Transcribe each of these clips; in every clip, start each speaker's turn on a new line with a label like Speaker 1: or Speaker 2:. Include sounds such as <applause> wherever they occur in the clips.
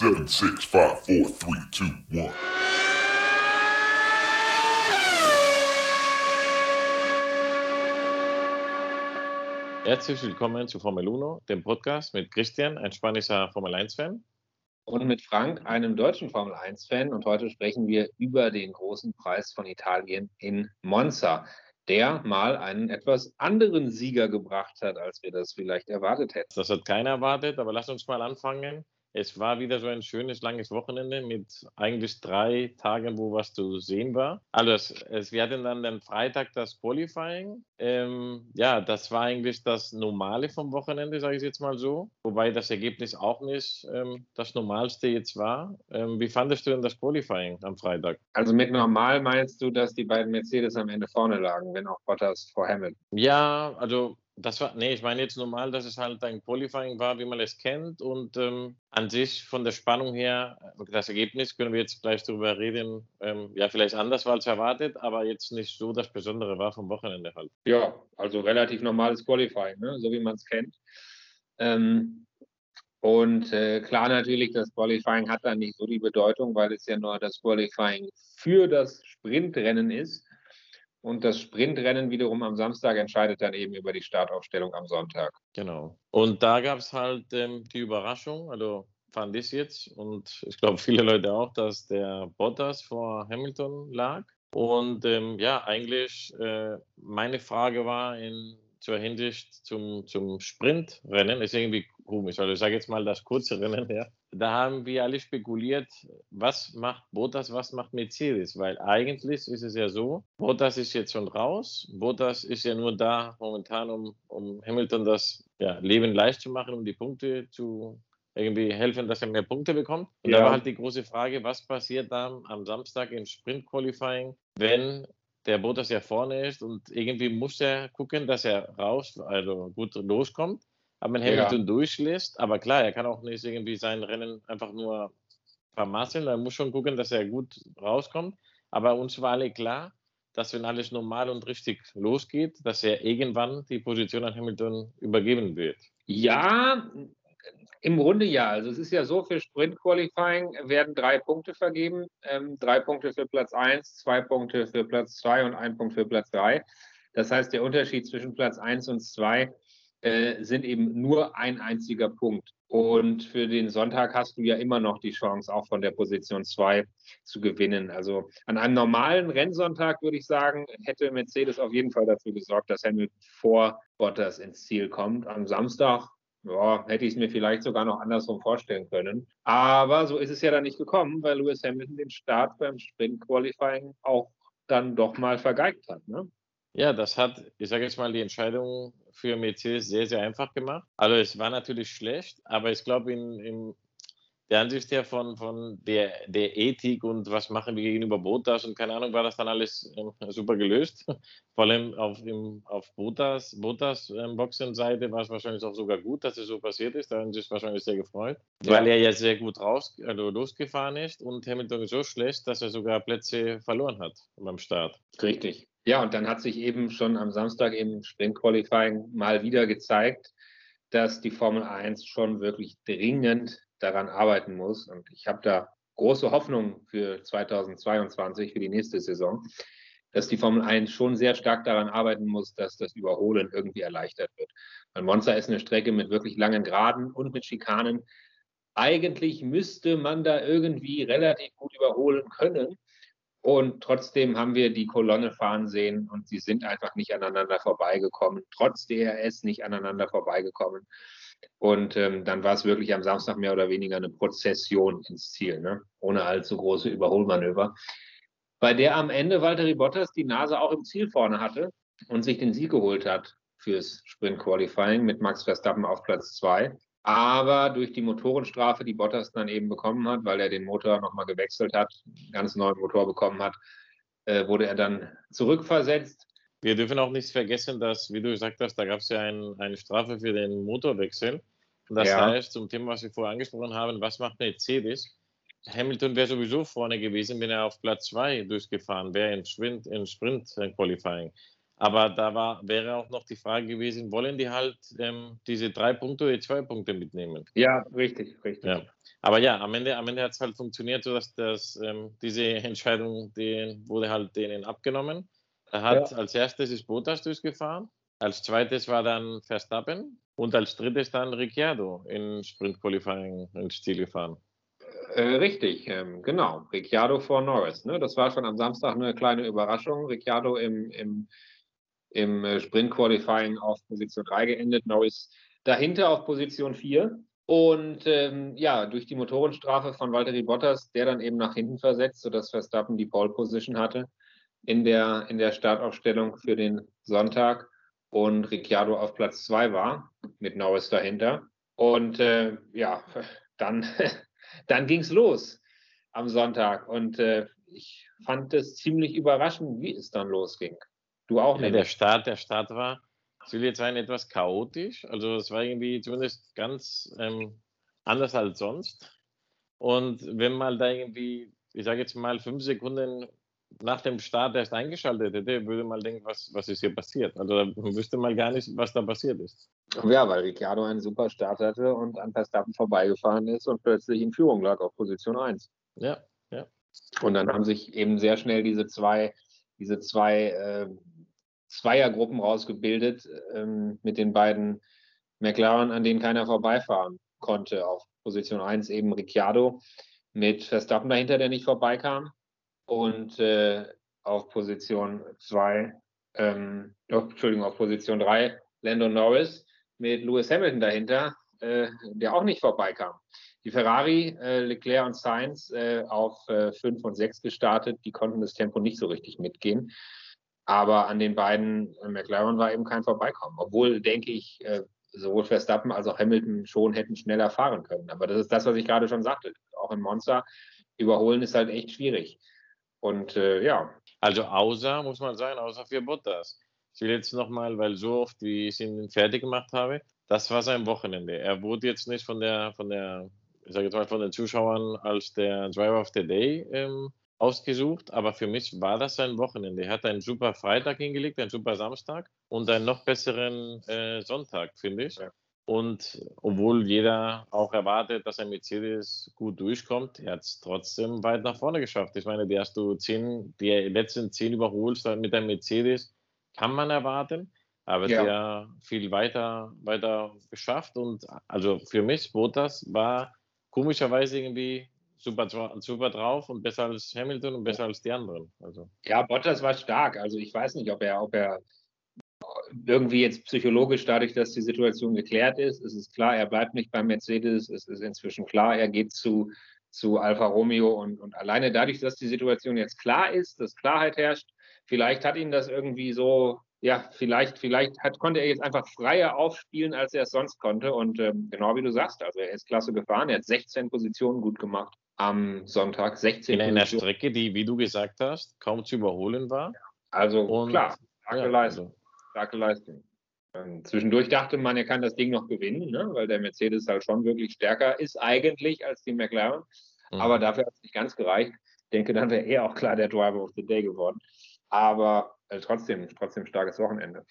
Speaker 1: Seven, six, five, four, three, two, one.
Speaker 2: Herzlich willkommen zu Formel 1, dem Podcast mit Christian, ein spanischer Formel 1-Fan.
Speaker 3: Und mit Frank, einem deutschen Formel 1-Fan. Und heute sprechen wir über den großen Preis von Italien in Monza, der mal einen etwas anderen Sieger gebracht hat, als wir das vielleicht erwartet hätten.
Speaker 2: Das hat keiner erwartet, aber lass uns mal anfangen es war wieder so ein schönes, langes Wochenende mit eigentlich drei Tagen, wo was zu sehen war. Also es, es, wir hatten dann den Freitag das Qualifying. Ähm, ja, das war eigentlich das Normale vom Wochenende, sage ich jetzt mal so. Wobei das Ergebnis auch nicht ähm, das Normalste jetzt war. Ähm, wie fandest du denn das Qualifying am Freitag?
Speaker 3: Also mit normal meinst du, dass die beiden Mercedes am Ende vorne lagen, wenn auch Bottas vor Hamilton?
Speaker 2: Ja, also das war, nee, ich meine jetzt normal, dass es halt ein Qualifying war, wie man es kennt. Und ähm, an sich von der Spannung her, das Ergebnis können wir jetzt gleich darüber reden, ähm, ja, vielleicht anders war als erwartet, aber jetzt nicht so das Besondere war vom Wochenende halt.
Speaker 3: Ja, also relativ normales Qualifying, ne? so wie man es kennt. Ähm, und äh, klar natürlich, das Qualifying hat dann nicht so die Bedeutung, weil es ja nur das Qualifying für das Sprintrennen ist. Und das Sprintrennen wiederum am Samstag entscheidet dann eben über die Startaufstellung am Sonntag.
Speaker 2: Genau. Und da gab es halt ähm, die Überraschung, also fand ich jetzt und ich glaube viele Leute auch, dass der Bottas vor Hamilton lag. Und ähm, ja, eigentlich äh, meine Frage war in zur Hinsicht zum, zum Sprintrennen, ist irgendwie komisch. Also ich sage jetzt mal das kurze Rennen, <laughs> ja. Da haben wir alle spekuliert, was macht Bottas, was macht Mercedes, weil eigentlich ist es ja so, Bottas ist jetzt schon raus, Bottas ist ja nur da momentan, um, um Hamilton das ja, Leben leicht zu machen, um die Punkte zu irgendwie helfen, dass er mehr Punkte bekommt. Und ja. da war halt die große Frage, was passiert dann am Samstag im Sprint Qualifying, wenn der Bottas ja vorne ist und irgendwie muss er gucken, dass er raus, also gut loskommt, aber wenn Hamilton ja. durchlässt, aber klar, er kann auch nicht irgendwie sein Rennen einfach nur vermasseln, er muss schon gucken, dass er gut rauskommt, aber uns war alle klar, dass wenn alles normal und richtig losgeht, dass er irgendwann die Position an Hamilton übergeben wird.
Speaker 3: Ja, im Grunde ja. Also es ist ja so, für Sprint Qualifying werden drei Punkte vergeben. Ähm, drei Punkte für Platz 1, zwei Punkte für Platz 2 und ein Punkt für Platz 3. Das heißt, der Unterschied zwischen Platz 1 und 2 äh, sind eben nur ein einziger Punkt. Und für den Sonntag hast du ja immer noch die Chance, auch von der Position 2 zu gewinnen. Also an einem normalen Rennsonntag würde ich sagen, hätte Mercedes auf jeden Fall dafür gesorgt, dass Hamilton vor Bottas ins Ziel kommt. Am Samstag ja, hätte ich es mir vielleicht sogar noch andersrum vorstellen können. Aber so ist es ja dann nicht gekommen, weil Lewis Hamilton den Start beim Sprint Qualifying auch dann doch mal vergeigt hat. Ne?
Speaker 2: Ja, das hat, ich sage jetzt mal, die Entscheidung für Mercedes sehr, sehr einfach gemacht. Also es war natürlich schlecht, aber ich glaube, in, der Ansicht her von, von der, der Ethik und was machen wir gegenüber Botas und keine Ahnung, war das dann alles äh, super gelöst. <laughs> Vor allem auf, im, auf Botas, Botas ähm, Boxenseite war es wahrscheinlich auch sogar gut, dass es so passiert ist. Da haben sie sich wahrscheinlich sehr gefreut, ja. weil er ja sehr gut raus, also losgefahren ist und Hamilton so schlecht, dass er sogar Plätze verloren hat beim Start.
Speaker 3: Richtig. Ja, und dann hat sich eben schon am Samstag im Sprint Qualifying mal wieder gezeigt, dass die Formel 1 schon wirklich dringend daran arbeiten muss. Und ich habe da große Hoffnung für 2022, für die nächste Saison, dass die Formel 1 schon sehr stark daran arbeiten muss, dass das Überholen irgendwie erleichtert wird. Weil Monza ist eine Strecke mit wirklich langen Geraden und mit Schikanen. Eigentlich müsste man da irgendwie relativ gut überholen können. Und trotzdem haben wir die Kolonne fahren sehen und sie sind einfach nicht aneinander vorbeigekommen, trotz DRS nicht aneinander vorbeigekommen. Und ähm, dann war es wirklich am Samstag mehr oder weniger eine Prozession ins Ziel, ne? ohne allzu große Überholmanöver. Bei der am Ende Valtteri Bottas die Nase auch im Ziel vorne hatte und sich den Sieg geholt hat fürs Sprint Qualifying mit Max Verstappen auf Platz 2. Aber durch die Motorenstrafe, die Bottas dann eben bekommen hat, weil er den Motor nochmal gewechselt hat, einen ganz neuen Motor bekommen hat, äh, wurde er dann zurückversetzt
Speaker 2: wir dürfen auch nicht vergessen, dass, wie du gesagt hast, da gab es ja ein, eine Strafe für den Motorwechsel. Und das ja. heißt, zum Thema, was wir vorher angesprochen haben, was macht Mercedes? Hamilton wäre sowieso vorne gewesen, wenn er auf Platz 2 durchgefahren wäre im Sprint, im Sprint Qualifying. Aber da war, wäre auch noch die Frage gewesen, wollen die halt ähm, diese drei Punkte oder zwei Punkte mitnehmen?
Speaker 3: Ja, richtig, richtig.
Speaker 2: Ja. Aber ja, am Ende, am Ende hat es halt funktioniert, sodass das, ähm, diese Entscheidung die wurde halt denen abgenommen. Er hat
Speaker 3: Ja.
Speaker 2: als erstes ist Bottas durchgefahren, als zweites war dann Verstappen und als drittes dann Ricciardo in Sprint Qualifying ins Ziel gefahren.
Speaker 3: Äh, richtig, ähm, genau. Ricciardo vor Norris. Ne? Das war schon am Samstag eine kleine Überraschung. Ricciardo im, im, im äh, Sprint-Qualifying auf Position 3 geendet, Norris dahinter auf Position 4. Und ähm, ja, durch die Motorenstrafe von Valtteri Bottas, der dann eben nach hinten versetzt, sodass Verstappen die Pole-Position hatte in der, in der Startaufstellung für den Sonntag und Ricciardo auf Platz 2 war, mit Norris dahinter. Und äh, ja, dann <laughs> dann ging es los am Sonntag und äh, ich fand es ziemlich überraschend, wie es dann losging. Du auch
Speaker 2: Ja,
Speaker 3: nicht?
Speaker 2: der Start, der Start war, es will jetzt sein, etwas chaotisch. Also es war irgendwie zumindest ganz ähm, anders als sonst. Und wenn man da irgendwie, ich sage jetzt mal, fünf Sekunden nach dem Start erst eingeschaltet hätte, würde man denken, was, was ist hier passiert? Also da wüsste man gar nicht, was da passiert ist.
Speaker 3: Ja, weil Ricciardo einen super Start hatte und an Verstappen vorbeigefahren ist und plötzlich in Führung lag auf Position 1.
Speaker 2: Ja,
Speaker 3: Und dann haben sich eben sehr schnell diese zwei, diese zwei äh, Zweiergruppen rausgebildet ähm, mit den beiden McLaren, an denen keiner vorbeifahren konnte. Auf Position 1 eben Ricciardo mit Verstappen dahinter, der nicht vorbeikam. Und äh, auf Position 2, ähm, Entschuldigung, auf Position 3 Lando Norris mit Lewis Hamilton dahinter, äh, der auch nicht vorbeikam. Die Ferrari, äh, Leclerc und Sainz äh, auf 5 und 6 gestartet, die konnten das Tempo nicht so richtig mitgehen. Aber an den beiden äh, McLaren war eben kein Vorbeikommen. Obwohl, denke ich, äh, sowohl Verstappen als auch Hamilton schon hätten schneller fahren können. Aber das ist das, was ich gerade schon sagte. Auch in Monza überholen ist halt echt schwierig. Und äh, ja,
Speaker 2: Also außer, muss man sagen, außer für Bottas. Ich will jetzt nochmal, weil so oft, wie ich ihn fertig gemacht habe, das war sein Wochenende. Er wurde jetzt nicht von der, von der, ich sage jetzt mal, von den Zuschauern als der Driver of the Day ähm, ausgesucht, aber für mich war das sein Wochenende. Er hat einen super Freitag hingelegt, einen super Samstag und einen noch besseren äh, Sonntag, finde ich.
Speaker 3: Ja.
Speaker 2: Und obwohl jeder auch erwartet, dass ein Mercedes gut durchkommt, er hat es trotzdem weit nach vorne geschafft. Ich meine, die hast du zehn, die letzten zehn überholst mit einem Mercedes, kann man erwarten, aber
Speaker 3: Ja.
Speaker 2: der viel weiter, weiter geschafft. Und also für mich, Bottas war komischerweise irgendwie super, super drauf und besser als Hamilton und besser als die anderen. Also.
Speaker 3: Ja, Bottas war stark. Also ich weiß nicht, ob er, ob er irgendwie jetzt psychologisch dadurch, dass die Situation geklärt ist, es ist klar, er bleibt nicht beim Mercedes. Es ist inzwischen klar, er geht zu, zu Alfa Romeo und, und alleine dadurch, dass die Situation jetzt klar ist, dass Klarheit herrscht, vielleicht hat ihn das irgendwie so, ja, vielleicht, vielleicht hat, konnte er jetzt einfach freier aufspielen, als er es sonst konnte. Und ähm, genau wie du sagst, also er ist klasse gefahren, er hat 16 Positionen gut gemacht am Sonntag, 16
Speaker 2: In einer. Strecke, die, wie du gesagt hast, kaum zu überholen war.
Speaker 3: Also
Speaker 2: Und
Speaker 3: klar, starke
Speaker 2: ja,
Speaker 3: Leistung.
Speaker 2: also,
Speaker 3: starke Leistung. Ähm, zwischendurch dachte man, er kann das Ding noch gewinnen, ne? weil der Mercedes halt schon wirklich stärker ist eigentlich als die McLaren.
Speaker 2: mhm.
Speaker 3: Aber dafür hat es nicht ganz gereicht. Ich denke, dann wäre er auch klar der Driver of the Day geworden. Aber äh, trotzdem, trotzdem starkes Wochenende.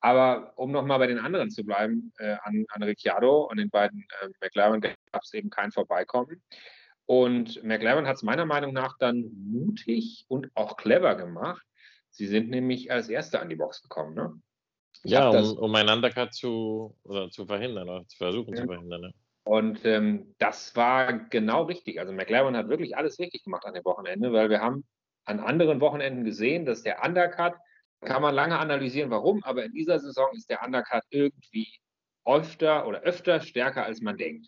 Speaker 3: Aber um nochmal bei den anderen zu bleiben, äh, an, an Ricciardo und den beiden äh, McLaren gab es eben kein Vorbeikommen. Und McLaren hat es meiner Meinung nach dann mutig und auch clever gemacht. Sie sind nämlich als Erste an die Box gekommen. Ne?
Speaker 2: Ja, um, um einen Undercut zu, oder zu verhindern oder zu versuchen
Speaker 3: Ja.
Speaker 2: zu verhindern. Ne?
Speaker 3: Und ähm, das war genau richtig. Also McLaren hat wirklich alles richtig gemacht an dem Wochenende, weil wir haben an anderen Wochenenden gesehen, dass der Undercut, kann man lange analysieren, warum, aber in dieser Saison ist der Undercut irgendwie öfter oder öfter stärker, als man denkt.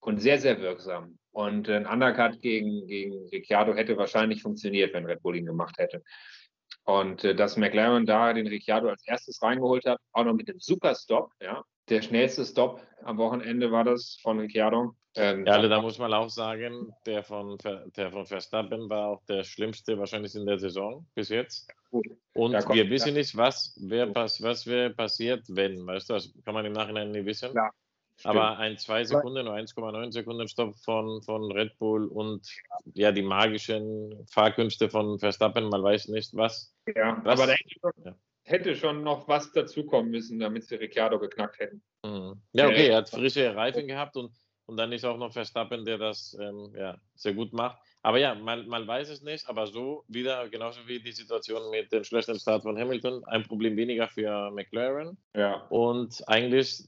Speaker 3: Und sehr, sehr wirksam. Und ein Undercut gegen, gegen Ricciardo hätte wahrscheinlich funktioniert, wenn Red Bull ihn gemacht hätte. Und äh, dass McLaren da den Ricciardo als erstes reingeholt hat, auch noch mit dem Super Stop, ja. Der schnellste Stop am Wochenende war das von Ricciardo. Ähm,
Speaker 2: Ja, also da muss man auch sagen, der von, der von Verstappen war auch der schlimmste wahrscheinlich in der Saison bis jetzt.
Speaker 3: Gut.
Speaker 2: Und wir wissen nicht, was wäre pass, was wär passiert, wenn. Weißt du, das kann man im Nachhinein nicht wissen.
Speaker 3: Klar,
Speaker 2: Aber ein 2 Sekunden oder 1,9 Sekunden Stopp von, von Red Bull und ja, die magischen Fahrkünste von Verstappen, man weiß nicht was.
Speaker 3: Ja,
Speaker 2: Was?
Speaker 3: aber da hätte, schon,
Speaker 2: Ja.
Speaker 3: hätte schon noch was dazukommen müssen, damit sie Ricciardo geknackt hätten.
Speaker 2: Mhm. Ja, okay, er hat frische Reifen gehabt und, und dann ist auch noch Verstappen, der das ähm, ja, sehr gut macht. Aber ja, man, man weiß es nicht, aber so wieder, genauso wie die Situation mit dem schlechten Start von Hamilton, ein Problem weniger für McLaren.
Speaker 3: Ja.
Speaker 2: Und eigentlich,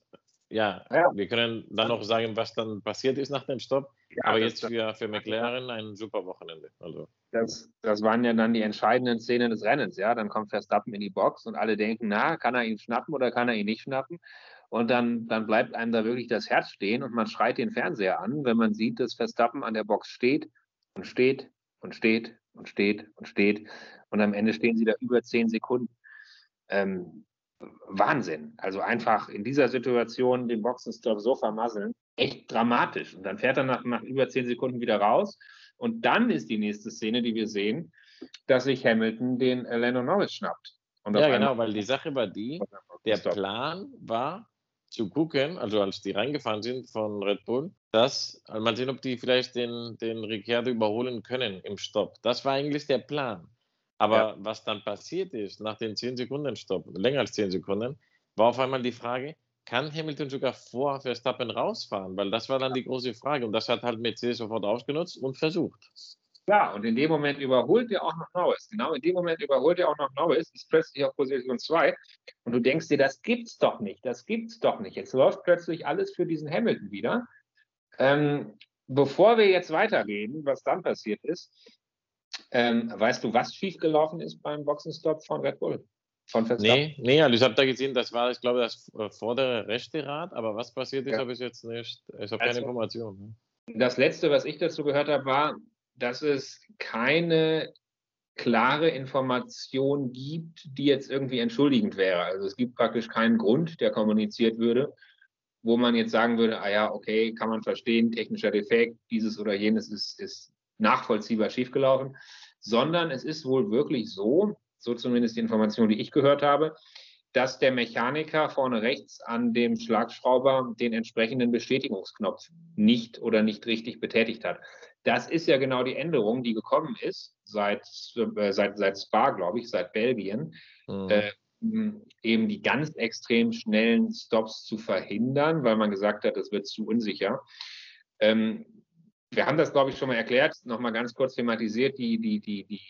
Speaker 2: ja,
Speaker 3: Ja.
Speaker 2: wir können dann noch sagen, was dann passiert ist nach dem Stopp.
Speaker 3: Ja,
Speaker 2: aber jetzt für, für McLaren ein super Wochenende. Also,
Speaker 3: Das, das waren ja dann die entscheidenden Szenen des Rennens, ja. Dann kommt Verstappen in die Box und alle denken, na, kann er ihn schnappen oder kann er ihn nicht schnappen? Und dann, dann bleibt einem da wirklich das Herz stehen und man schreit den Fernseher an, wenn man sieht, dass Verstappen an der Box steht und steht und steht und steht und steht. Und am Ende stehen sie da über zehn Sekunden. Ähm, Wahnsinn. Also einfach in dieser Situation den Boxenstopp so vermasseln. Echt dramatisch. Und dann fährt er nach, nach über zehn Sekunden wieder raus. Und dann ist die nächste Szene, die wir sehen, dass sich Hamilton den äh, Lando Norris schnappt.
Speaker 2: Ja, genau, weil die Sache war die, der. Plan war zu gucken, also als die reingefahren sind von Red Bull, dass, also mal sehen, ob die vielleicht den, den Ricciardo überholen können im Stopp. Das war eigentlich der Plan. Aber
Speaker 3: Ja.
Speaker 2: was dann passiert ist, nach den 10 Sekunden Stopp, länger als 10 Sekunden, war auf einmal die Frage, kann Hamilton sogar vor Verstappen rausfahren? Weil das war dann die große Frage und das hat halt Mercedes sofort ausgenutzt und versucht.
Speaker 3: Ja, und in dem Moment überholt er auch noch Norris. Genau in dem Moment überholt er auch noch Norris, ist plötzlich auf Position 2. Und du denkst dir, das gibt's doch nicht, das gibt's doch nicht. Jetzt läuft plötzlich alles für diesen Hamilton wieder. Ähm, bevor wir jetzt weitergehen, was dann passiert ist, ähm, weißt du, was schiefgelaufen ist beim Boxenstopp von Red Bull? Von Verstappen?
Speaker 2: Nee, nee, also ich habe da gesehen, das war, ich glaube, das äh, vordere rechte Rad, aber was passiert ist,
Speaker 3: Ja.
Speaker 2: habe ich jetzt nicht, ich habe
Speaker 3: Also-
Speaker 2: keine Information. Ne?
Speaker 3: Das letzte, was ich dazu gehört habe, war, dass es keine klare Information gibt, die jetzt irgendwie entschuldigend wäre. Also es gibt praktisch keinen Grund, der kommuniziert würde, wo man jetzt sagen würde, ah ja, okay, kann man verstehen, technischer Defekt, dieses oder jenes ist, ist nachvollziehbar schiefgelaufen, sondern es ist wohl wirklich so, so zumindest die Information, die ich gehört habe, dass der Mechaniker vorne rechts an dem Schlagschrauber den entsprechenden Bestätigungsknopf nicht oder nicht richtig betätigt hat. Das ist ja genau die Änderung, die gekommen ist seit, äh, seit, seit Spa, glaube ich, seit Belgien,
Speaker 2: Mhm.
Speaker 3: äh, eben die ganz extrem schnellen Stops zu verhindern, weil man gesagt hat, das wird zu unsicher. Ähm, wir haben das, glaube ich, schon mal erklärt, nochmal ganz kurz thematisiert, die, die, die, die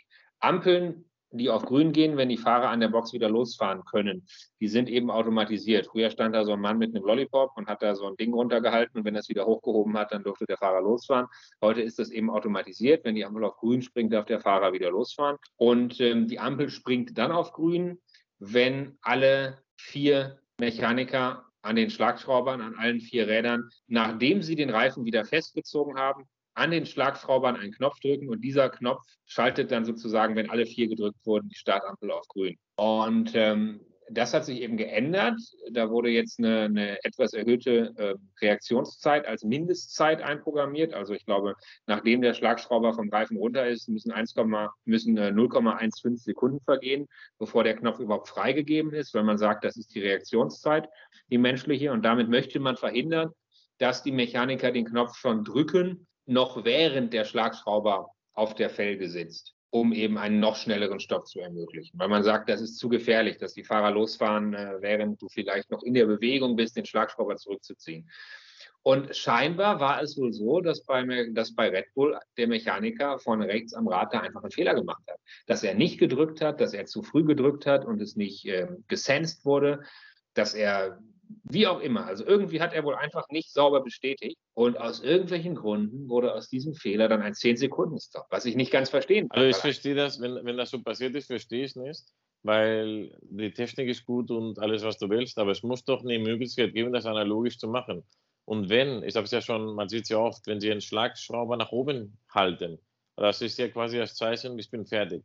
Speaker 3: Ampeln, die auf grün gehen, wenn die Fahrer an der Box wieder losfahren können, die sind eben automatisiert. Früher stand da so ein Mann mit einem Lollipop und hat da so ein Ding runtergehalten und wenn es wieder hochgehoben hat, dann durfte der Fahrer losfahren. Heute ist das eben automatisiert. Wenn die Ampel auf grün springt, darf der Fahrer wieder losfahren. Und ähm, die Ampel springt dann auf grün, wenn alle vier Mechaniker an den Schlagschraubern, an allen vier Rädern, nachdem sie den Reifen wieder festgezogen haben, an den Schlagschraubern einen Knopf drücken und dieser Knopf schaltet dann sozusagen, wenn alle vier gedrückt wurden, die Startampel auf grün. Und ähm, das hat sich eben geändert. Da wurde jetzt eine, eine etwas erhöhte äh, Reaktionszeit als Mindestzeit einprogrammiert. Also ich glaube, nachdem der Schlagschrauber vom Reifen runter ist, müssen, 1, müssen äh, 0,15 Sekunden vergehen, bevor der Knopf überhaupt freigegeben ist, weil man sagt, das ist die Reaktionszeit, die menschliche. Und damit möchte man verhindern, dass die Mechaniker den Knopf schon drücken, noch während der Schlagschrauber auf der Felge sitzt, um eben einen noch schnelleren Stopp zu ermöglichen. Weil man sagt, das ist zu gefährlich, dass die Fahrer losfahren, äh, während du vielleicht noch in der Bewegung bist, den Schlagschrauber zurückzuziehen. Und scheinbar war es wohl so, dass bei, dass bei Red Bull der Mechaniker vorne rechts am Rad da einfach einen Fehler gemacht hat. Dass er nicht gedrückt hat, dass er zu früh gedrückt hat und es nicht äh, gesenst wurde, dass er wie auch immer. Also irgendwie hat er wohl einfach nicht sauber bestätigt. Und aus irgendwelchen Gründen wurde aus diesem Fehler dann ein 10-Sekunden-Stop, was ich nicht ganz verstehen kann.
Speaker 2: Also ich verstehe das, wenn, wenn das so passiert ist, verstehe ich es nicht, weil die Technik ist gut und alles, was du willst, aber es muss doch eine Möglichkeit geben, das analogisch zu machen. Und wenn, ich habe es ja schon, man sieht es ja oft, wenn sie einen Schlagschrauber nach oben halten, das ist ja quasi das Zeichen, ich bin fertig.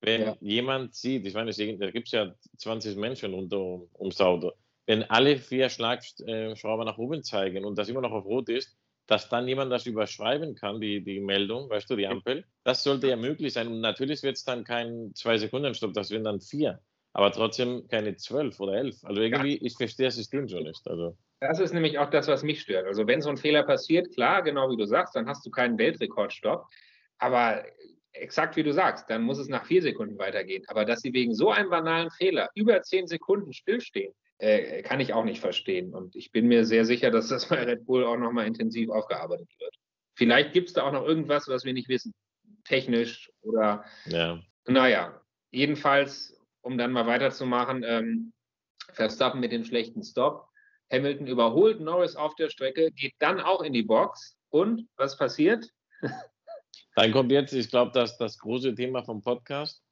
Speaker 2: Wenn
Speaker 3: Ja.
Speaker 2: jemand sieht, ich meine, es- da gibt es ja 20 Menschen unter, ums Auto, wenn alle vier Schlagschrauber nach oben zeigen und das immer noch auf Rot ist, dass dann jemand das überschreiben kann, die, die Meldung, weißt du, die Ampel, das sollte ja möglich sein. Und natürlich wird es dann kein Zwei-Sekunden-Stopp, das wären dann vier. Aber trotzdem keine zwölf oder elf. Also irgendwie, ich verstehe das System so nicht. Also,
Speaker 3: Das ist nämlich auch das, was mich stört. Also wenn so ein Fehler passiert, klar, genau wie du sagst, dann hast du keinen Weltrekordstopp. Aber exakt wie du sagst, dann muss es nach vier Sekunden weitergehen. Aber dass sie wegen so einem banalen Fehler über zehn Sekunden stillstehen, äh, kann ich auch nicht verstehen. Und ich bin mir sehr sicher, dass das bei Red Bull auch nochmal intensiv aufgearbeitet wird. Vielleicht gibt es da auch noch irgendwas, was wir nicht wissen. Technisch oder. Ja. Naja, jedenfalls, um dann mal weiterzumachen, ähm, Verstappen mit dem schlechten Stop. Hamilton überholt Norris auf der Strecke, geht dann auch in die Box. Und was passiert?
Speaker 2: Dann kommt jetzt, ich glaube, das das große Thema vom Podcast.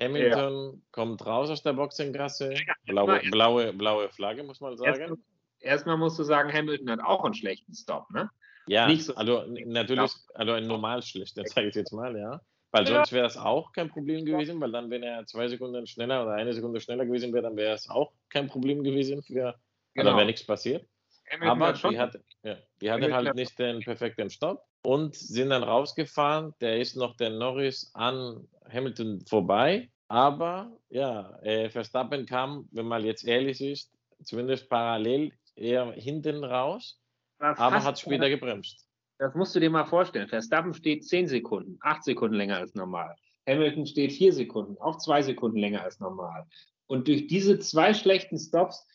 Speaker 2: Hamilton ja. kommt raus aus der Boxengasse. Blaue, blaue, blaue Flagge, muss man sagen.
Speaker 3: Erstmal musst du sagen, Hamilton hat auch einen schlechten Stop, ne?
Speaker 2: Ja, so also natürlich, also ein normal schlechter, sage ich jetzt mal, ja. Weil sonst wäre das auch kein Problem gewesen, weil dann, wenn er zwei Sekunden schneller oder eine Sekunde schneller gewesen wäre, dann wäre es auch kein Problem gewesen für, genau. oder wäre nichts passiert. Hamilton Aber die, hat, ja, die hatten halt nicht den perfekten Stopp und sind dann rausgefahren. Der ist noch der Norris an Hamilton vorbei. Aber ja, äh, Verstappen kam, wenn man jetzt ehrlich ist, zumindest parallel eher hinten raus, aber hat später gebremst.
Speaker 3: Das musst du dir mal vorstellen. Verstappen steht 10 Sekunden, 8 Sekunden länger als normal. Hamilton steht 4 Sekunden, auch 2 Sekunden länger als normal. Und durch diese zwei schlechten Stops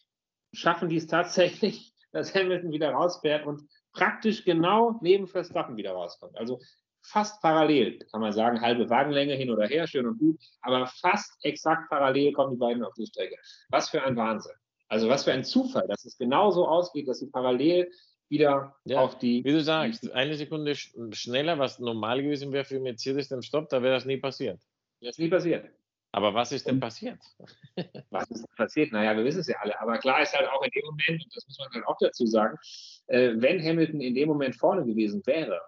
Speaker 3: schaffen die es tatsächlich, <laughs> dass Hamilton wieder rausfährt und praktisch genau neben Verstappen wieder rauskommt. Also fast parallel, kann man sagen, halbe Wagenlänge hin oder her, schön und gut, aber fast exakt parallel kommen die beiden auf die Strecke. Was für ein Wahnsinn. Also was für ein Zufall, dass es genauso ausgeht, dass sie parallel wieder ja, auf die.
Speaker 2: Wie du sagst, eine Sekunde schneller, was normal gewesen wäre für Mercedes den Stopp, da wäre das nie passiert.
Speaker 3: Das ist nie passiert.
Speaker 2: Aber was ist denn passiert? <laughs>
Speaker 3: was ist passiert? Naja, wir wissen es ja alle. Aber klar ist halt auch in dem Moment, und das muss man dann auch dazu sagen, äh, wenn Hamilton in dem Moment vorne gewesen wäre,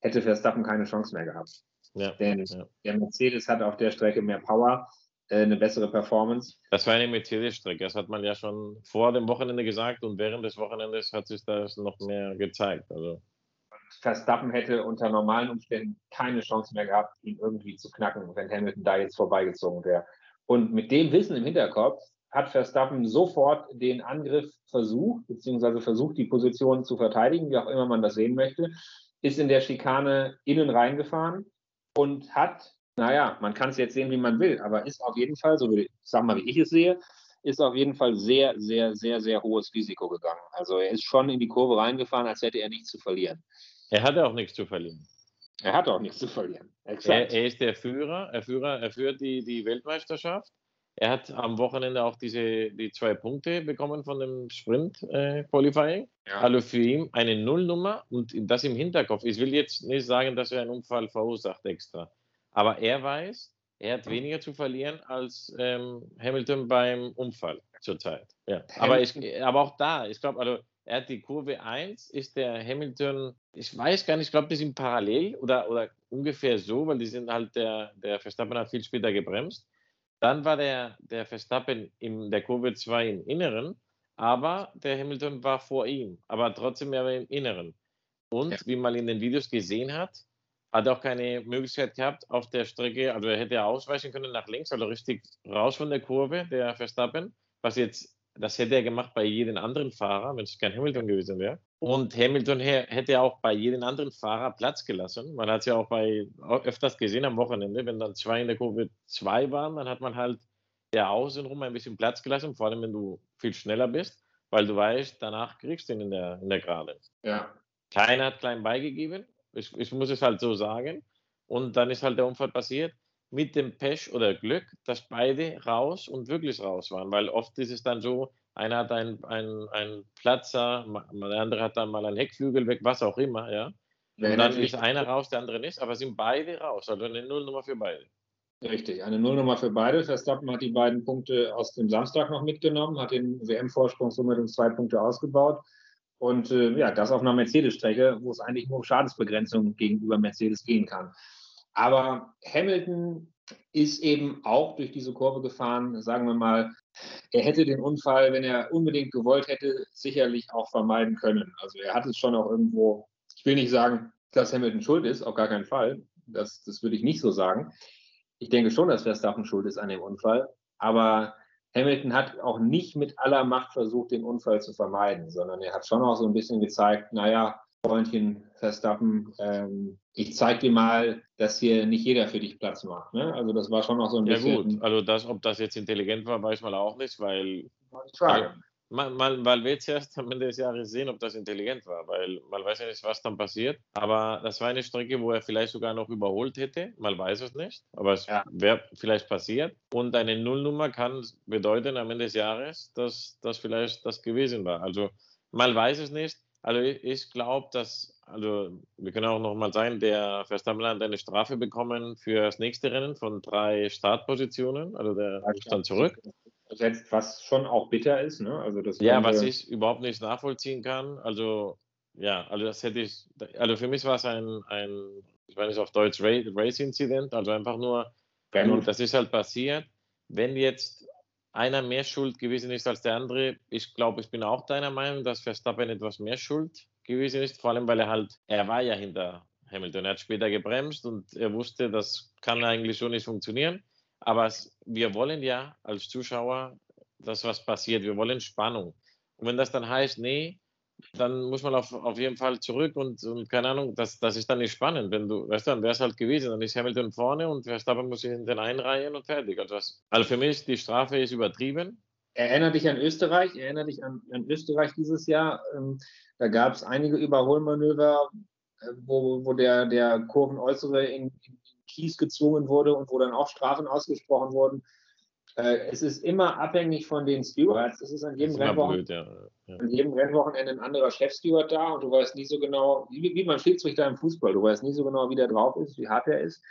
Speaker 3: hätte Verstappen keine Chance mehr gehabt. Ja, Denn ja. der Mercedes hat auf der Strecke mehr Power, äh, eine bessere Performance.
Speaker 2: Das war eine Mercedes-Strecke, das hat man ja schon vor dem Wochenende gesagt und während des Wochenendes hat sich das noch mehr gezeigt. Also.
Speaker 3: Verstappen hätte unter normalen Umständen keine Chance mehr gehabt, ihn irgendwie zu knacken, wenn Hamilton da jetzt vorbeigezogen wäre. Und mit dem Wissen im Hinterkopf hat Verstappen sofort den Angriff versucht, beziehungsweise versucht, die Position zu verteidigen, wie auch immer man das sehen möchte, ist in der Schikane innen reingefahren und hat, naja, man kann es jetzt sehen, wie man will, aber ist auf jeden Fall, so wie, sag mal, wie ich es sehe, ist auf jeden Fall sehr, sehr, sehr, sehr hohes Risiko gegangen. Also er ist schon in die Kurve reingefahren, als hätte er nichts zu verlieren.
Speaker 2: Er hatte auch nichts zu verlieren.
Speaker 3: Er hat auch nichts zu verlieren.
Speaker 2: Er, er, ist der Führer, er, Führer, er führt die, die Weltmeisterschaft. Er hat am Wochenende auch diese, die zwei Punkte bekommen von dem Sprint-Qualifying. Äh, ja. Also für ihn eine Nullnummer und das im Hinterkopf. Ich will jetzt nicht sagen, dass er einen Unfall verursacht extra. Aber er weiß, er hat weniger zu verlieren als ähm, Hamilton beim Unfall zurzeit. Ja. Aber, ich, aber auch da, ich glaube, also er hat die Kurve 1, ist der Hamilton, ich weiß gar nicht, ich glaube, die sind parallel oder, oder ungefähr so, weil die sind halt, der, der Verstappen hat viel später gebremst. Dann war der, der Verstappen in der Kurve 2 im Inneren, aber der Hamilton war vor ihm, aber trotzdem ja im Inneren. Und ja. wie man in den Videos gesehen hat, hat er auch keine Möglichkeit gehabt auf der Strecke, also er hätte ausweichen können nach links, also richtig raus von der Kurve, der Verstappen, was jetzt das hätte er gemacht bei jedem anderen Fahrer, wenn es kein Hamilton gewesen wäre. Und Hamilton hätte auch bei jedem anderen Fahrer Platz gelassen. Man hat es ja auch bei öfters gesehen am Wochenende, wenn dann zwei in der Kurve 2 waren, dann hat man halt der Außenrum ein bisschen Platz gelassen, vor allem wenn du viel schneller bist, weil du weißt, danach kriegst du ihn in der, in der Gerade. Ja. Keiner hat klein beigegeben. Ich, ich muss es halt so sagen. Und dann ist halt der Unfall passiert mit dem Pech oder Glück, dass beide raus und wirklich raus waren, weil oft ist es dann so, einer hat einen, einen, einen Platzer, der andere hat dann mal einen Heckflügel weg, was auch immer, ja. Und dann ist einer raus, der andere nicht, aber sind beide raus, also eine Nullnummer für beide.
Speaker 3: Richtig, eine Nullnummer für beide. Verstappen hat die beiden Punkte aus dem Samstag noch mitgenommen, hat den WM-Vorsprung somit um zwei Punkte ausgebaut. Und äh, ja, das auf einer Mercedes-Strecke, wo es eigentlich nur um Schadensbegrenzung gegenüber Mercedes gehen kann. Aber Hamilton ist eben auch durch diese Kurve gefahren, sagen wir mal, er hätte den Unfall, wenn er unbedingt gewollt hätte, sicherlich auch vermeiden können. Also er hat es schon auch irgendwo, ich will nicht sagen, dass Hamilton schuld ist, auf gar keinen Fall. Das, das würde ich nicht so sagen. Ich denke schon, dass Verstappen schuld ist an dem Unfall. Aber Hamilton hat auch nicht mit aller Macht versucht, den Unfall zu vermeiden, sondern er hat schon auch so ein bisschen gezeigt, naja, Freundchen Verstappen, ähm, ich zeig dir mal, dass hier nicht jeder für dich Platz macht. Ne? Also das war schon noch so ein
Speaker 2: Ja
Speaker 3: bisschen.
Speaker 2: gut, also das, ob das jetzt intelligent war, weiß man auch nicht, weil man, man, man wird erst am Ende des Jahres sehen, ob das intelligent war, weil man weiß ja nicht, was dann passiert. Aber das war eine Strecke, wo er vielleicht sogar noch überholt hätte, man weiß es nicht, aber es
Speaker 3: Ja.
Speaker 2: wäre vielleicht passiert. Und eine Nullnummer kann bedeuten am Ende des Jahres, dass das vielleicht das gewesen war. Also man weiß es nicht. Also ich, ich glaube, dass, also wir können auch noch mal sagen, der Verstappen hat eine Strafe bekommen für das nächste Rennen von drei Startpositionen. Also der muss dann zurück.
Speaker 3: Setzt, was schon auch bitter ist. Ne? Also das
Speaker 2: Ja, was ich überhaupt nicht nachvollziehen kann, also ja, also das hätte ich, also für mich war es ein, ein ich meine es auf Deutsch, Ra- Race-Incident, also einfach nur, gut, das ist halt passiert. Wenn jetzt einer mehr schuld gewesen ist als der andere, ich glaube, ich bin auch deiner Meinung, dass Verstappen etwas mehr schuld gewesen ist, vor allem weil er halt, er war ja hinter Hamilton, er hat später gebremst und er wusste, das kann eigentlich so nicht funktionieren. Aber wir wollen ja als Zuschauer, dass was passiert. Wir wollen Spannung. Und wenn das dann heißt, nee, dann muss man auf, auf jeden Fall zurück und, und keine Ahnung, das, das ist dann nicht spannend. Wenn du, weißt du, dann wäre es halt gewesen. Dann ist Hamilton vorne und Verstappen muss sich hinten einreihen und fertig. Also, das, also für mich, die Strafe ist übertrieben.
Speaker 3: Erinnere dich an Österreich, erinnere dich an, an Österreich dieses Jahr. Ähm, da gab es einige Überholmanöver, äh, wo, wo der, der Kurvenäußere in, in Kies gezwungen wurde und wo dann auch Strafen ausgesprochen wurden. Äh, es ist immer abhängig von den Stewards. Es ist an jedem,
Speaker 2: ist immer
Speaker 3: Rennwochen,
Speaker 2: blöd, ja. Ja.
Speaker 3: an jedem Rennwochenende ein anderer Chefsteward da und du weißt nie so genau, wie, wie man Schiedsrichter im Fußball, du weißt nie so genau, wie der drauf ist, wie hart er ist.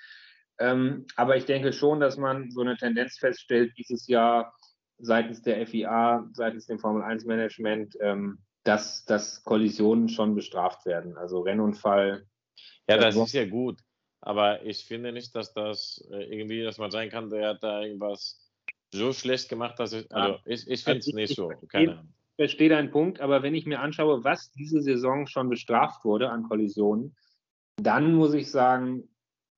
Speaker 3: Ähm, aber ich denke schon, dass man so eine Tendenz feststellt dieses Jahr seitens der FIA, seitens dem Formel-1-Management, ähm, dass, dass Kollisionen schon bestraft werden. Also Rennunfall.
Speaker 2: Ja,
Speaker 3: Das
Speaker 2: ist ja gut. Aber ich finde nicht, dass das äh, irgendwie, dass man sein kann, der hat da irgendwas so schlecht gemacht, dass ich, also ich, ich finde es
Speaker 3: Also ich-
Speaker 2: nicht
Speaker 3: ich
Speaker 2: so. Keine Ahnung.
Speaker 3: Verstehe deinen Punkt, aber wenn ich mir anschaue, was diese Saison schon bestraft wurde an Kollisionen, dann muss ich sagen,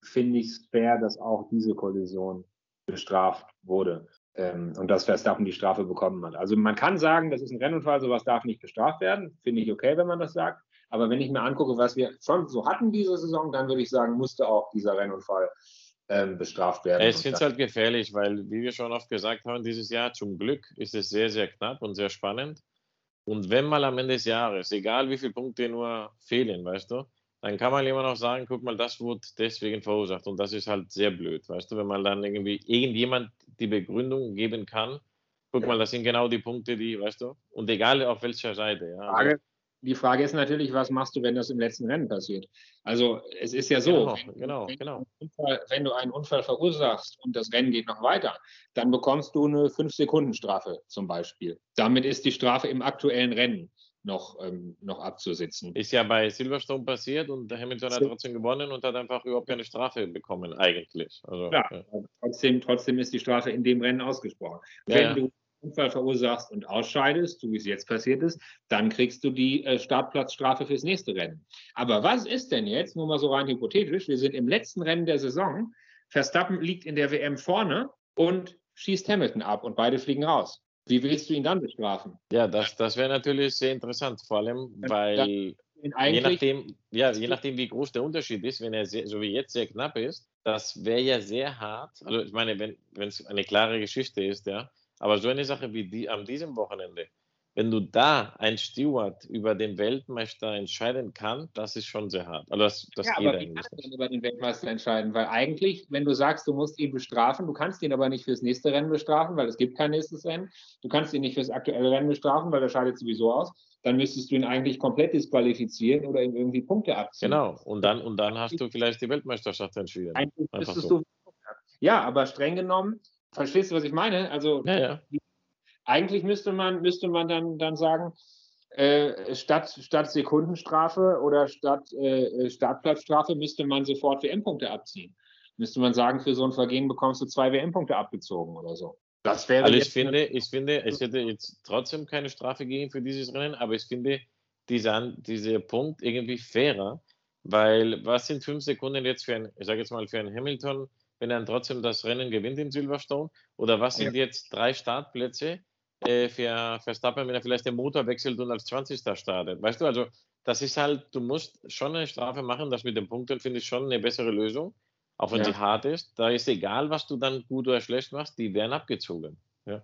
Speaker 3: finde ich es fair, dass auch diese Kollision bestraft wurde ähm, und dass Verstappen die Strafe bekommen hat. Also man kann sagen, das ist ein Rennunfall, sowas darf nicht bestraft werden. Finde ich okay, wenn man das sagt. Aber wenn ich mir angucke, was wir schon so hatten diese Saison, dann würde ich sagen, musste auch dieser Rennunfall ähm, bestraft werden.
Speaker 2: Ich finde es halt gefährlich, weil, wie wir schon oft gesagt haben, dieses Jahr zum Glück ist es sehr, sehr knapp und sehr spannend. Und wenn mal am Ende des Jahres, egal wie viele Punkte nur fehlen, weißt du, dann kann man immer noch sagen, guck mal, das wurde deswegen verursacht. Und das ist halt sehr blöd, weißt du, wenn man dann irgendwie irgendjemand die Begründung geben kann, guck mal, das sind genau die Punkte, die, weißt du, und egal auf welcher Seite. Ja, also,
Speaker 3: Frage, die Frage ist natürlich, was machst du, wenn das im letzten Rennen passiert? Also es ist ja so,
Speaker 2: Genau,
Speaker 3: wenn,
Speaker 2: genau,
Speaker 3: wenn,
Speaker 2: genau.
Speaker 3: Du einen Unfall, wenn du einen Unfall verursachst und das Rennen geht noch weiter, dann bekommst du eine 5-Sekunden-Strafe zum Beispiel. Damit ist die Strafe im aktuellen Rennen noch, ähm, noch abzusitzen.
Speaker 2: Ist ja bei Silverstone passiert und der Hamilton hat trotzdem gewonnen und hat einfach überhaupt keine Strafe bekommen, eigentlich. Also,
Speaker 3: Klar.
Speaker 2: ja.
Speaker 3: Trotzdem, trotzdem ist die Strafe in dem Rennen ausgesprochen.
Speaker 2: Ja,
Speaker 3: Wenn
Speaker 2: ja.
Speaker 3: du Unfall verursachst und ausscheidest, so wie es jetzt passiert ist, dann kriegst du die äh, Startplatzstrafe fürs nächste Rennen. Aber was ist denn jetzt, nur mal so rein hypothetisch, wir sind im letzten Rennen der Saison, Verstappen liegt in der WM vorne und schießt Hamilton ab und beide fliegen raus. Wie willst du ihn dann bestrafen?
Speaker 2: Ja, das, das wäre natürlich sehr interessant, vor allem, weil je nachdem, ja, je nachdem, wie groß der Unterschied ist, wenn er sehr, so wie jetzt sehr knapp ist, das wäre ja sehr hart. Also ich meine, wenn es eine klare Geschichte ist, ja, aber so eine Sache wie die an diesem Wochenende, wenn du da ein Steward über den Weltmeister entscheiden kann, das ist schon sehr hart. Also das, das
Speaker 3: ja,
Speaker 2: geht
Speaker 3: aber wie kannst du denn über den Weltmeister entscheiden? Weil eigentlich, wenn du sagst, du musst ihn bestrafen, du kannst ihn aber nicht fürs nächste Rennen bestrafen, weil es gibt kein nächstes Rennen. Du kannst ihn nicht fürs aktuelle Rennen bestrafen, weil er scheidet sowieso aus. Dann müsstest du ihn eigentlich komplett disqualifizieren oder ihm irgendwie Punkte abziehen.
Speaker 2: Genau, und dann, und dann hast du vielleicht die Weltmeisterschaft entschieden.
Speaker 3: Eigentlich müsstest
Speaker 2: so.
Speaker 3: du. Ja, aber streng genommen, verstehst du, was ich meine? Also
Speaker 2: Ja, ja.
Speaker 3: eigentlich müsste man, müsste man dann, dann sagen, äh, statt, statt Sekundenstrafe oder statt äh, Startplatzstrafe müsste man sofort WM-Punkte abziehen. Müsste man sagen, für so ein Vergehen bekommst du zwei WM-Punkte abgezogen oder so. Das wäre
Speaker 2: Also ich finde, ich finde, es hätte jetzt trotzdem keine Strafe gegeben für dieses Rennen, aber ich finde dieser, dieser Punkt irgendwie fairer, weil was sind fünf Sekunden jetzt für ein, ich sage jetzt mal für einen Hamilton, wenn er dann trotzdem das Rennen gewinnt in Silverstone? Oder was sind jetzt drei Startplätze äh, für Verstappen, wenn er vielleicht den Motor wechselt und als 20. startet? Weißt du, also das ist halt, du musst schon eine Strafe machen, das mit den Punkten finde ich schon eine bessere Lösung, auch wenn
Speaker 3: Ja.
Speaker 2: sie hart ist. Da ist egal, was du dann gut oder schlecht machst, die werden abgezogen. Ja.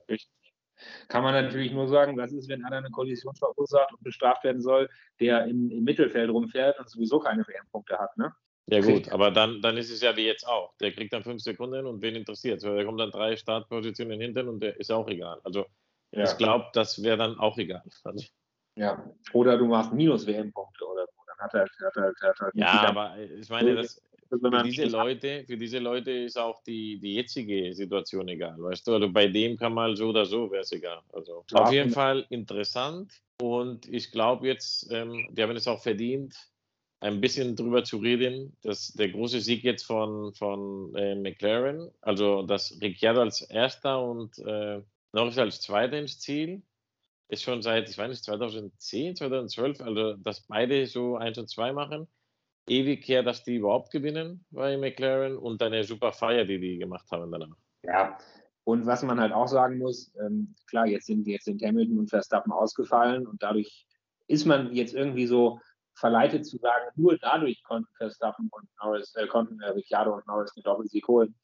Speaker 3: Kann man natürlich nur sagen, was ist, wenn einer eine Kollision verursacht und bestraft werden soll, der im, im Mittelfeld rumfährt und sowieso keine WM-Punkte hat, ne?
Speaker 2: Ja gut, aber dann, dann ist es ja wie jetzt auch. Der kriegt dann fünf Sekunden und wen interessiert so, Der kommt dann drei Startpositionen hinten und der ist auch egal. Also ich glaube, das wäre dann auch egal. <laughs> Also,
Speaker 3: ja. Oder du machst minus WM-Punkte oder so. Dann hat er, hat er, hat er
Speaker 2: ja, aber ich meine, das, für
Speaker 3: man
Speaker 2: diese Leute, für diese Leute ist auch die, die jetzige Situation egal, weißt du? Also bei dem kann mal so oder so, wäre es egal. Also auf jeden Fall interessant und ich glaube jetzt, ähm, die haben es auch verdient, ein bisschen drüber zu reden, dass der große Sieg jetzt von, von äh, McLaren, also dass Ricciardo als Erster und äh, Norris als Zweiter ins Ziel, ist schon seit, ich weiß nicht, 2010, 2012, also dass beide so 1 und 2 machen ewig her, dass die überhaupt gewinnen bei McLaren und eine super Feier, die die gemacht haben danach.
Speaker 3: Ja, und was man halt auch sagen muss, ähm, klar, jetzt sind, jetzt sind Hamilton und Verstappen ausgefallen und dadurch ist man jetzt irgendwie so verleitet zu sagen, nur dadurch konnten Verstappen und Norris, äh, konnten äh, Ricciardo und Norris den Doppelsieg holen.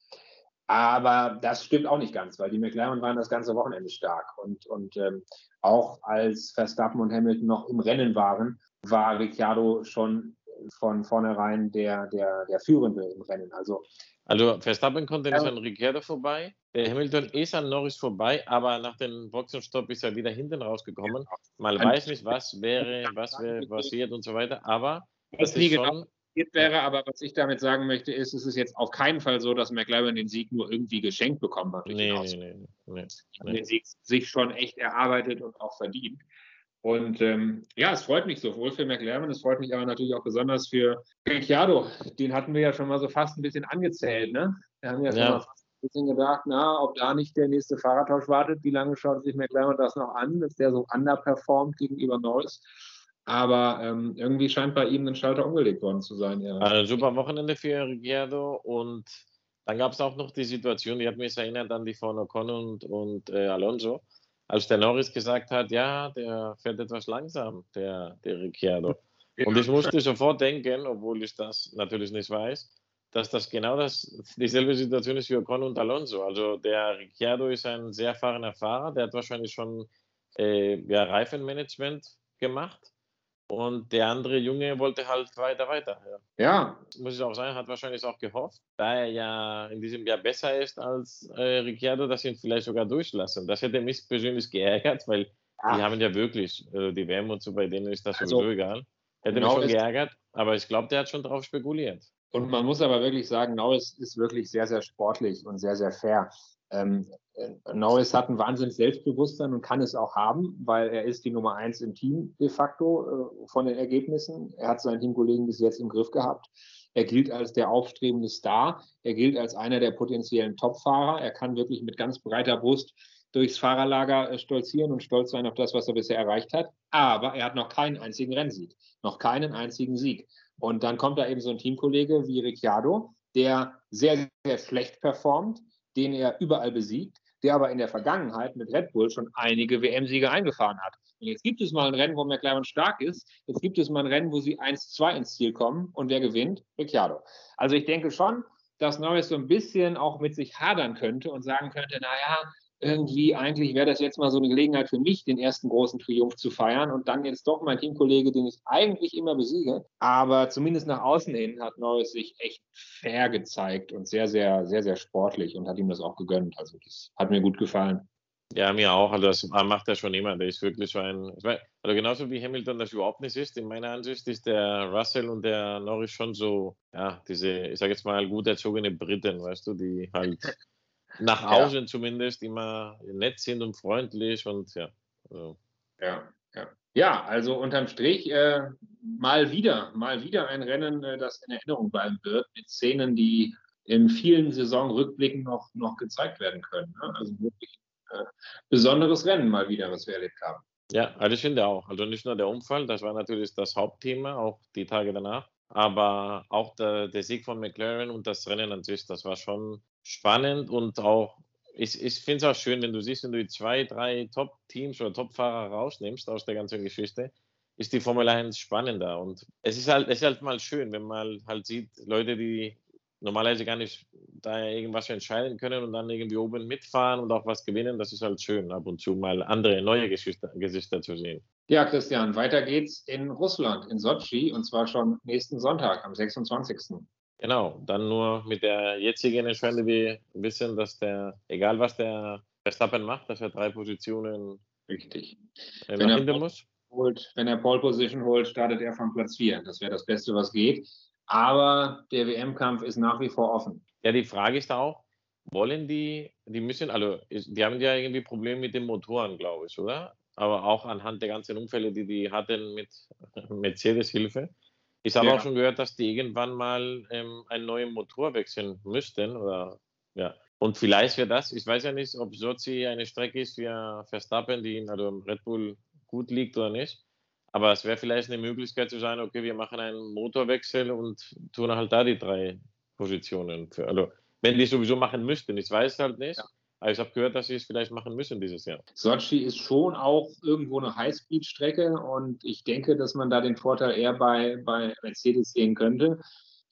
Speaker 3: Aber das stimmt auch nicht ganz, weil die McLaren waren das ganze Wochenende stark. Und, und ähm, auch als Verstappen und Hamilton noch im Rennen waren, war Ricciardo schon von vornherein der, der, der Führende im Rennen. Also
Speaker 2: Also Verstappen konnte nicht an Ricciardo vorbei, der Hamilton ist an Norris vorbei, aber nach dem Boxenstopp ist er wieder hinten rausgekommen. Man
Speaker 3: Ein-
Speaker 2: weiß nicht, was wäre, was wäre passiert und so weiter, aber
Speaker 3: was nie genau
Speaker 2: schon,
Speaker 3: passiert wäre, aber was ich damit sagen möchte, ist, es ist jetzt auf keinen Fall so, dass McLaren den Sieg nur irgendwie geschenkt bekommen hat.
Speaker 2: nee,
Speaker 3: den
Speaker 2: nee, nee, nee.
Speaker 3: Den Sieg sich schon echt erarbeitet und auch verdient. Und ähm, ja, es freut mich sowohl für McLaren, es freut mich aber natürlich auch besonders für Ricciardo. Den hatten wir ja schon mal so fast ein bisschen angezählt. Ne? Wir haben ja schon
Speaker 2: Ja.
Speaker 3: mal fast bisschen gedacht, na, ob da nicht der nächste Fahrradtausch wartet. Wie lange schaut sich McLaren das noch an, dass der so underperformt gegenüber Norris? Aber ähm, irgendwie scheint bei ihm ein Schalter umgelegt worden zu sein. Ja.
Speaker 2: Also ein super Wochenende für Ricciardo und dann gab es auch noch die Situation, die hat mich erinnert an die von Ocon und, und äh, Alonso, als der Norris gesagt hat, ja, der fährt etwas langsam, der, der Ricciardo. Und ich musste sofort denken, obwohl ich das natürlich nicht weiß, dass das genau das, dieselbe Situation ist wie Ocon und Alonso. Also der Ricciardo ist ein sehr erfahrener Fahrer, der hat wahrscheinlich schon äh, ja, Reifenmanagement gemacht. Und der andere Junge wollte halt weiter, weiter. Ja
Speaker 3: ja,
Speaker 2: muss ich auch sagen, hat wahrscheinlich auch gehofft, da er ja in diesem Jahr besser ist als äh, Ricciardo, dass sie ihn vielleicht sogar durchlassen. Das hätte mich persönlich geärgert, weil
Speaker 3: Ah.
Speaker 2: die haben ja wirklich, äh, die WM und so, bei denen ist das
Speaker 3: Also,
Speaker 2: sowieso egal. Hätte
Speaker 3: genau
Speaker 2: mich schon geärgert, aber ich glaube, der hat schon drauf spekuliert.
Speaker 3: Und man muss aber wirklich sagen, Norris ist wirklich sehr, sehr sportlich und sehr, sehr fair. Ähm, äh, Norris hat ein wahnsinnig Selbstbewusstsein und kann es auch haben, weil er ist die Nummer eins im Team de facto äh, von den Ergebnissen. Er hat seinen Teamkollegen bis jetzt im Griff gehabt. Er gilt als der aufstrebende Star. Er gilt als einer der potenziellen Topfahrer. Er kann wirklich mit ganz breiter Brust durchs Fahrerlager äh, stolzieren und stolz sein auf das, was er bisher erreicht hat. Aber er hat noch keinen einzigen Rennsieg, noch keinen einzigen Sieg. Und dann kommt da eben so ein Teamkollege wie Ricciardo, der sehr, sehr schlecht performt, den er überall besiegt, der aber in der Vergangenheit mit Red Bull schon einige WM-Siege eingefahren hat. Und jetzt gibt es mal ein Rennen, wo McLaren stark ist. Jetzt gibt es mal ein Rennen, wo sie 1-2 ins Ziel kommen. Und wer gewinnt? Ricciardo. Also ich denke schon, dass Norris so ein bisschen auch mit sich hadern könnte und sagen könnte, naja, irgendwie eigentlich wäre das jetzt mal so eine Gelegenheit für mich, den ersten großen Triumph zu feiern und dann jetzt doch mein Teamkollege, den ich eigentlich immer besiege. Aber zumindest nach außen hin hat Norris sich echt fair gezeigt und sehr, sehr, sehr, sehr sportlich und hat ihm das auch gegönnt. Also das hat mir gut gefallen.
Speaker 2: Ja, mir auch. Also das macht er schon immer. Der ist wirklich so ein. Also genauso wie Hamilton das überhaupt nicht ist. In meiner Ansicht ist der Russell und der Norris schon so, ja, diese, ich sage jetzt mal, gut erzogene Briten, weißt du, die halt nach
Speaker 3: Ja.
Speaker 2: außen zumindest immer nett sind und freundlich und ja. Also.
Speaker 3: Ja, ja. Ja, also unterm Strich äh, mal wieder, mal wieder ein Rennen, äh, das in Erinnerung bleiben wird, mit Szenen, die in vielen Saisonrückblicken noch, noch gezeigt werden können. Ne? Also wirklich äh, besonderes Rennen mal wieder, was wir erlebt haben.
Speaker 2: Ja, also ich finde auch. Also nicht nur der Unfall, das war natürlich das Hauptthema, auch die Tage danach, aber auch der, der Sieg von McLaren und das Rennen an sich, das war schon spannend und auch, ich, ich finde es auch schön, wenn du siehst, wenn du die zwei, drei Top-Teams oder Top-Fahrer rausnimmst aus der ganzen Geschichte, ist die Formel 1 spannender. Und es ist halt, es ist halt mal schön, wenn man halt sieht, Leute, die normalerweise gar nicht da irgendwas entscheiden können und dann irgendwie oben mitfahren und auch was gewinnen, das ist halt schön, ab und zu mal andere, neue Gesichter, Gesichter zu sehen.
Speaker 3: Ja, Christian, weiter geht's in Russland, in Sochi, und zwar schon nächsten Sonntag, am 26.
Speaker 2: Genau, dann nur mit der jetzigen Entscheidung, wir wissen, dass der, egal was der Verstappen macht, dass er drei Positionen
Speaker 3: Richtig. Wenn er-
Speaker 2: hinten muss.
Speaker 3: Holt, wenn er Pole Position holt, startet er von Platz 4. Das wäre das Beste, was geht. Aber der WM-Kampf ist nach wie vor offen.
Speaker 2: Ja, die Frage ist auch, wollen die, die müssen, also die haben ja irgendwie Probleme mit den Motoren, glaube ich, oder? Aber auch anhand der ganzen Unfälle, die die hatten mit <laughs> Mercedes-Hilfe. Ich habe
Speaker 3: Ja.
Speaker 2: auch schon gehört, dass die irgendwann mal ähm, einen neuen Motor wechseln müssten, oder ja. Und vielleicht wäre das, ich weiß ja nicht, ob Sochi eine Strecke ist für Verstappen, die in also im Red Bull gut liegt oder nicht. Aber es wäre vielleicht eine Möglichkeit zu sagen, okay, wir machen einen Motorwechsel und tun halt da die drei Positionen. Für, also, wenn die es sowieso machen müssten, ich weiß halt nicht. Aber ich habe gehört, dass sie es vielleicht machen müssen dieses Jahr.
Speaker 3: Sochi ist schon auch irgendwo eine Highspeed-Strecke und ich denke, dass man da den Vorteil eher bei, bei Mercedes sehen könnte.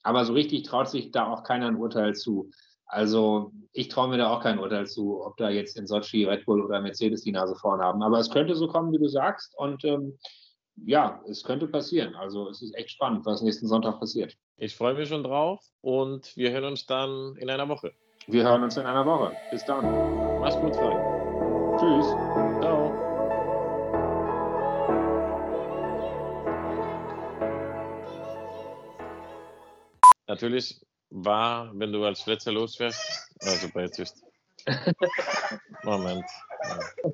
Speaker 3: Aber so richtig traut sich da auch keiner ein Urteil zu. Also ich traue mir da auch kein Urteil zu, ob da jetzt in Sochi Red Bull oder Mercedes die Nase vorn haben. Aber es könnte so kommen, wie du sagst. Und ähm, ja, es könnte passieren. Also es ist echt spannend, was nächsten Sonntag passiert.
Speaker 2: Ich freue mich schon drauf und wir hören uns dann in einer Woche.
Speaker 3: Wir hören uns in einer Woche. Bis dann.
Speaker 2: Mach's gut, Frank.
Speaker 3: Tschüss.
Speaker 2: Ciao. Natürlich war, wenn du als Letzter losfährst, also bei jetzt ist. Moment. Ja.